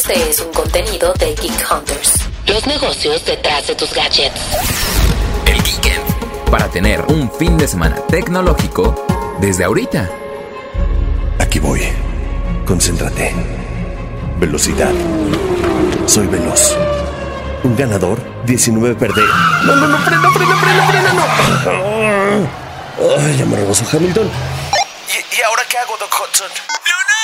Este es un contenido de Geek Hunters. Los negocios detrás de tus gadgets. El Geekend. Para tener un fin de semana tecnológico desde ahorita. Aquí voy. Concéntrate. Velocidad. Soy veloz. Un ganador, 19 perder. No, no, no, frena, frena, frena, frena, no. Ay, ya me rebozo Hamilton. ¿Y, ¿Y, ahora qué hago, Doc Hudson? Llamo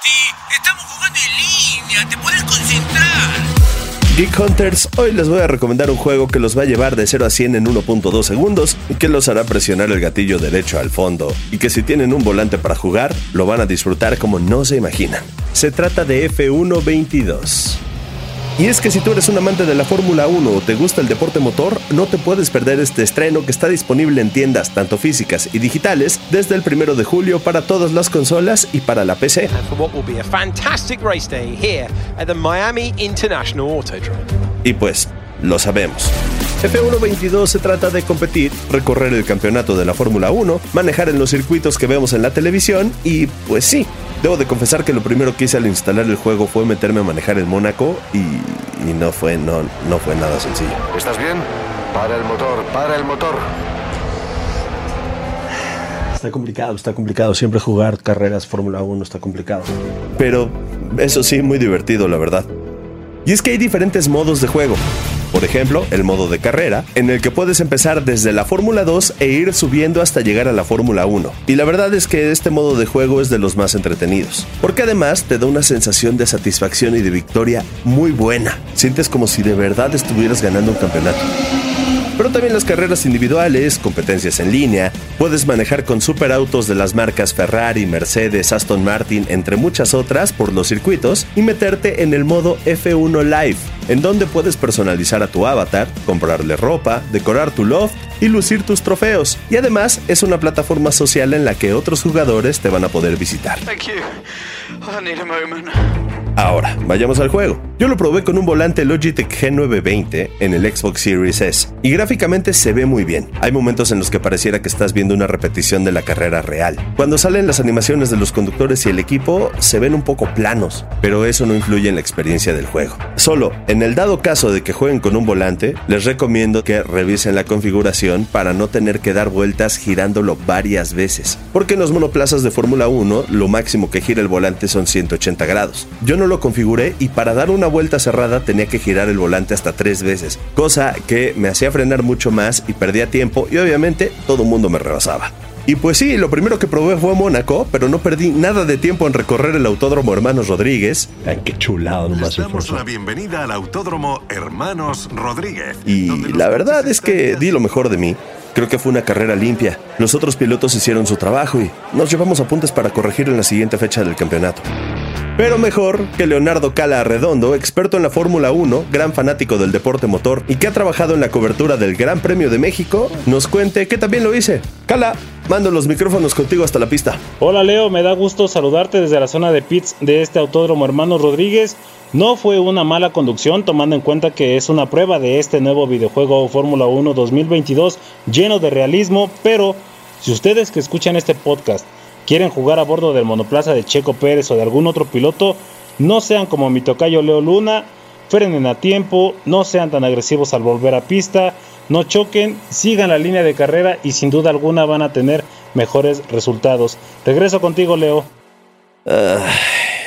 Santi. Estamos jugando en línea. ¿Te puedes concentrar? Geek Hunters, hoy les voy a recomendar un juego que los va a llevar de 0 a 100 en 1.2 segundos y que los hará presionar el gatillo derecho al fondo y que si tienen un volante para jugar, lo van a disfrutar como no se imaginan. Se trata de F122. Y es que si tú eres un amante de la Fórmula 1 o te gusta el deporte motor, no te puedes perder este estreno que está disponible en tiendas tanto físicas y digitales desde el primero de julio para todas las consolas y para la PC. Y pues, lo sabemos. F122 se trata de competir, recorrer el campeonato de la Fórmula 1, manejar en los circuitos que vemos en la televisión y pues sí, Debo de confesar que lo primero que hice al instalar el juego fue meterme a manejar en Mónaco y, y, no, fue, no, no fue nada sencillo. ¿Estás bien? Para el motor, para el motor. Está complicado, está complicado. Siempre jugar carreras Fórmula 1 está complicado. Pero eso sí, muy divertido, la verdad. Y es que hay diferentes modos de juego. Por ejemplo, el modo de carrera, en el que puedes empezar desde la Fórmula 2 e ir subiendo hasta llegar a la Fórmula 1. Y la verdad es que este modo de juego es de los más entretenidos, porque además te da una sensación de satisfacción y de victoria muy buena. Sientes como si de verdad estuvieras ganando un campeonato pero también las carreras individuales, competencias en línea, puedes manejar con superautos de las marcas Ferrari, Mercedes, Aston Martin, entre muchas otras por los circuitos y meterte en el modo F1 Live, en donde puedes personalizar a tu avatar, comprarle ropa, decorar tu loft y lucir tus trofeos. Y además es una plataforma social en la que otros jugadores te van a poder visitar. Ahora, vayamos al juego. Yo lo probé con un volante Logitech G920 en el Xbox Series S y gráficamente se ve muy bien. Hay momentos en los que pareciera que estás viendo una repetición de la carrera real. Cuando salen las animaciones de los conductores y el equipo se ven un poco planos, pero eso no influye en la experiencia del juego. Solo, en el dado caso de que jueguen con un volante, les recomiendo que revisen la configuración para no tener que dar vueltas girándolo varias veces, porque en los monoplazas de Fórmula 1 lo máximo que gira el volante son 180 grados. Yo no lo configuré y para dar una vuelta cerrada tenía que girar el volante hasta tres veces, cosa que me hacía frenar mucho más y perdía tiempo y obviamente todo el mundo me rebasaba. Y pues sí, lo primero que probé fue Mónaco, pero no perdí nada de tiempo en recorrer el Autódromo Hermanos Rodríguez. Ay, qué chulado nomás. Damos la bienvenida al Autódromo Hermanos Rodríguez. Y la verdad es que di lo mejor de mí. Creo que fue una carrera limpia. Los otros pilotos hicieron su trabajo y nos llevamos apuntes para corregir en la siguiente fecha del campeonato. Pero mejor que Leonardo Cala Arredondo, experto en la Fórmula 1, gran fanático del deporte motor y que ha trabajado en la cobertura del Gran Premio de México, nos cuente que también lo hice. Cala, mando los micrófonos contigo hasta la pista. Hola Leo, me da gusto saludarte desde la zona de pits de este autódromo Hermanos Rodríguez. No fue una mala conducción tomando en cuenta que es una prueba de este nuevo videojuego Fórmula 1 2022 lleno de realismo, pero si ustedes que escuchan este podcast quieren jugar a bordo del monoplaza de Checo Pérez o de algún otro piloto, no sean como mi tocayo Leo Luna, frenen a tiempo, no sean tan agresivos al volver a pista, no choquen, sigan la línea de carrera y sin duda alguna van a tener mejores resultados. Regreso contigo, Leo.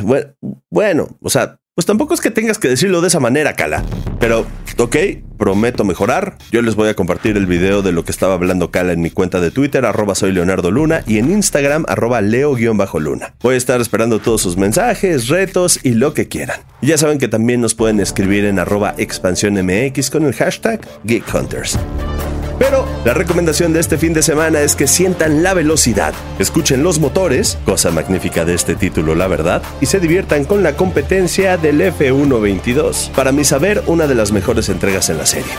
Bueno, bueno, o sea, pues tampoco es que tengas que decirlo de esa manera, Cala. Pero, ok, prometo mejorar. Yo les voy a compartir el video de lo que estaba hablando Cala en mi cuenta de Twitter, arroba soy Leonardo Luna, y en Instagram, arroba leo-luna. Voy a estar esperando todos sus mensajes, retos y lo que quieran. Ya saben que también nos pueden escribir en arroba expansiónmx con el hashtag GeekHunters. Pero la recomendación de este fin de semana es que sientan la velocidad, escuchen los motores, cosa magnífica de este título la verdad, y se diviertan con la competencia del F122. Para mi saber, una de las mejores entregas en la serie.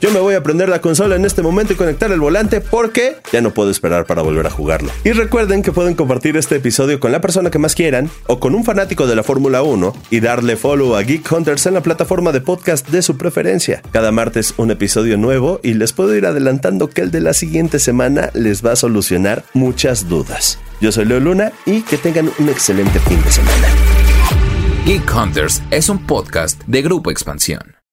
Yo me voy a prender la consola en este momento y conectar el volante porque ya no puedo esperar para volver a jugarlo. Y recuerden que pueden compartir este episodio con la persona que más quieran o con un fanático de la Fórmula 1 y darle follow a Geek Hunters en la plataforma de podcast de su preferencia. Cada martes un episodio nuevo y les puedo ir adelantando que el de la siguiente semana les va a solucionar muchas dudas. Yo soy Leo Luna y que tengan un excelente fin de semana. Geek Hunters es un podcast de Grupo Expansión.